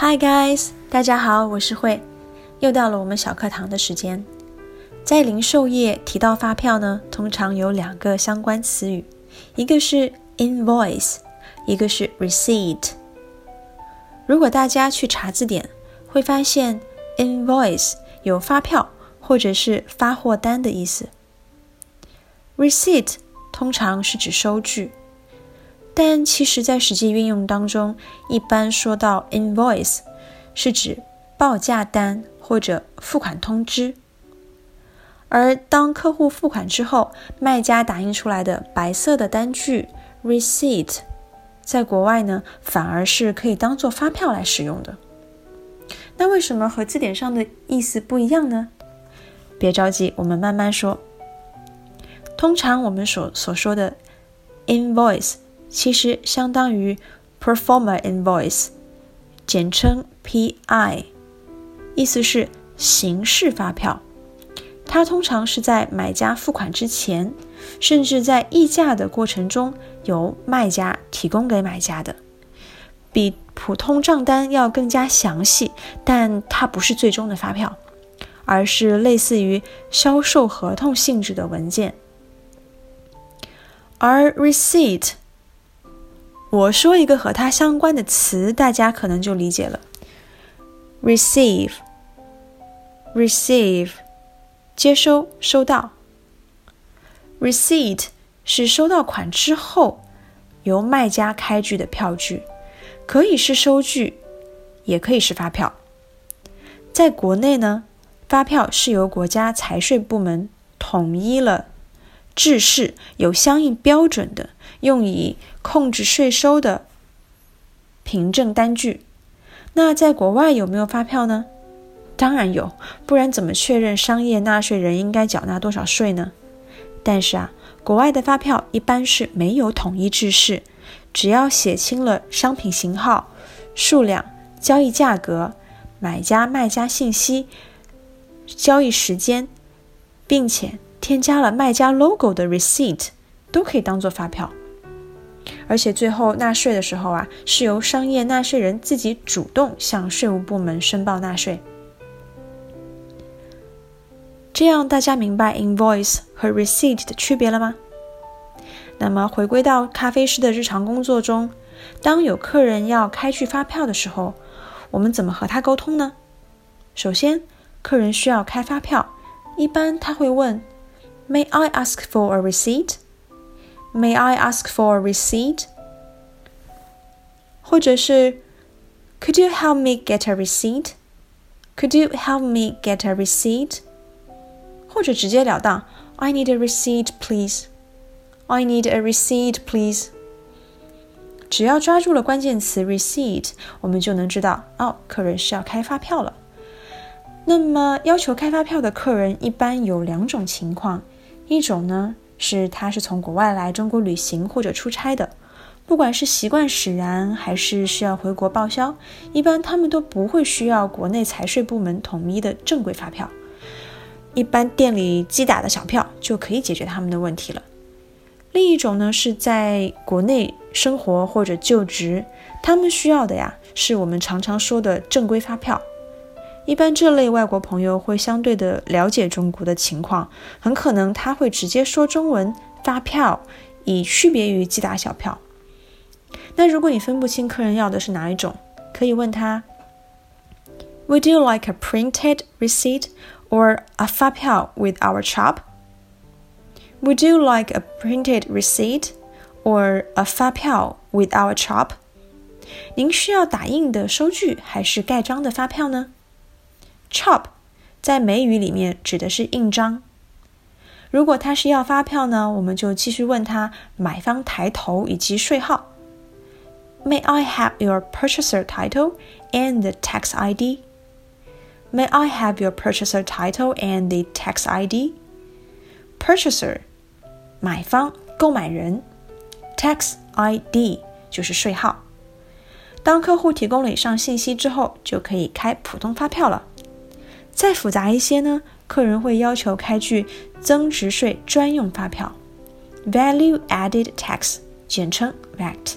Hi guys，大家好，我是慧，又到了我们小课堂的时间。在零售业提到发票呢，通常有两个相关词语，一个是 invoice，一个是 receipt。如果大家去查字典，会发现 invoice 有发票或者是发货单的意思，receipt 通常是指收据。但其实，在实际运用当中，一般说到 invoice，是指报价单或者付款通知。而当客户付款之后，卖家打印出来的白色的单据 receipt，在国外呢，反而是可以当做发票来使用的。那为什么和字典上的意思不一样呢？别着急，我们慢慢说。通常我们所所说的 invoice。其实相当于 performer invoice，简称 P.I.，意思是形式发票。它通常是在买家付款之前，甚至在议价的过程中，由卖家提供给买家的，比普通账单要更加详细。但它不是最终的发票，而是类似于销售合同性质的文件。而 receipt。我说一个和它相关的词，大家可能就理解了。receive，receive，接收、收到。receipt 是收到款之后由卖家开具的票据，可以是收据，也可以是发票。在国内呢，发票是由国家财税部门统一了制式，有相应标准的。用以控制税收的凭证单据，那在国外有没有发票呢？当然有，不然怎么确认商业纳税人应该缴纳多少税呢？但是啊，国外的发票一般是没有统一制式，只要写清了商品型号、数量、交易价格、买家卖家信息、交易时间，并且添加了卖家 logo 的 receipt，都可以当做发票。而且最后纳税的时候啊，是由商业纳税人自己主动向税务部门申报纳税。这样大家明白 invoice 和 receipt 的区别了吗？那么回归到咖啡师的日常工作中，当有客人要开具发票的时候，我们怎么和他沟通呢？首先，客人需要开发票，一般他会问 ：May I ask for a receipt？May I ask for a receipt？或者是 Could you help me get a receipt? Could you help me get a receipt? 或者直截了当 I need a receipt, please. I need a receipt, please. 只要抓住了关键词 receipt，我们就能知道哦，客人是要开发票了。那么要求开发票的客人一般有两种情况， 一种呢。是他是从国外来中国旅行或者出差的，不管是习惯使然还是需要回国报销，一般他们都不会需要国内财税部门统一的正规发票，一般店里机打的小票就可以解决他们的问题了。另一种呢是在国内生活或者就职，他们需要的呀是我们常常说的正规发票。一般这类外国朋友会相对的了解中国的情况，很可能他会直接说中文发票，以区别于寄打小票。那如果你分不清客人要的是哪一种，可以问他：Would you like a printed receipt or a 发票 with our chop？Would you like a printed receipt or a 发票 with our chop？您需要打印的收据还是盖章的发票呢？Chop，在美语里面指的是印章。如果他是要发票呢，我们就继续问他买方抬头以及税号。May I have your purchaser title and the tax ID? May I have your purchaser title and the tax ID? Purchaser，买方、购买人；tax ID 就是税号。当客户提供了以上信息之后，就可以开普通发票了。再复杂一些呢，客人会要求开具增值税专用发票 （Value Added Tax，简称 VAT）。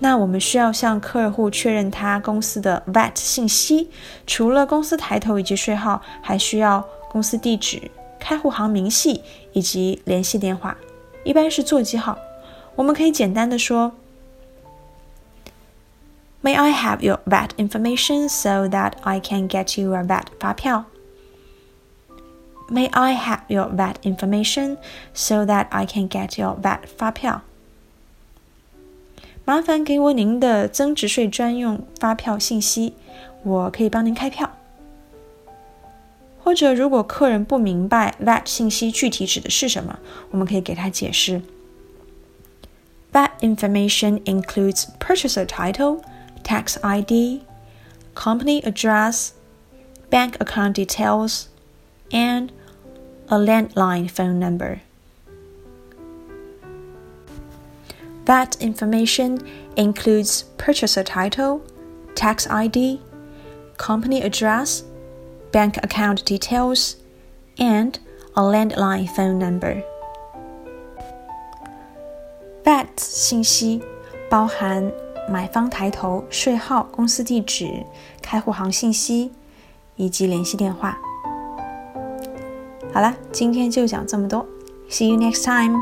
那我们需要向客户确认他公司的 VAT 信息，除了公司抬头以及税号，还需要公司地址、开户行明细以及联系电话，一般是座机号。我们可以简单的说 ：May I have your VAT information so that I can get you a VAT 发票？May I have your VAT information so that I can get your VAT 发票？麻烦给我您的增值税专用发票信息，我可以帮您开票。或者，如果客人不明白 VAT 信息具体指的是什么，我们可以给他解释。VAT information includes purchaser title, tax ID, company address, bank account details, and a landline phone number. That information includes purchaser title, tax ID, company address, bank account details, and a landline phone number. VAT 信息包含 买方抬头、税号、公司地址、开户行信息以及联系电话。好了，今天就讲这么多。See you next time.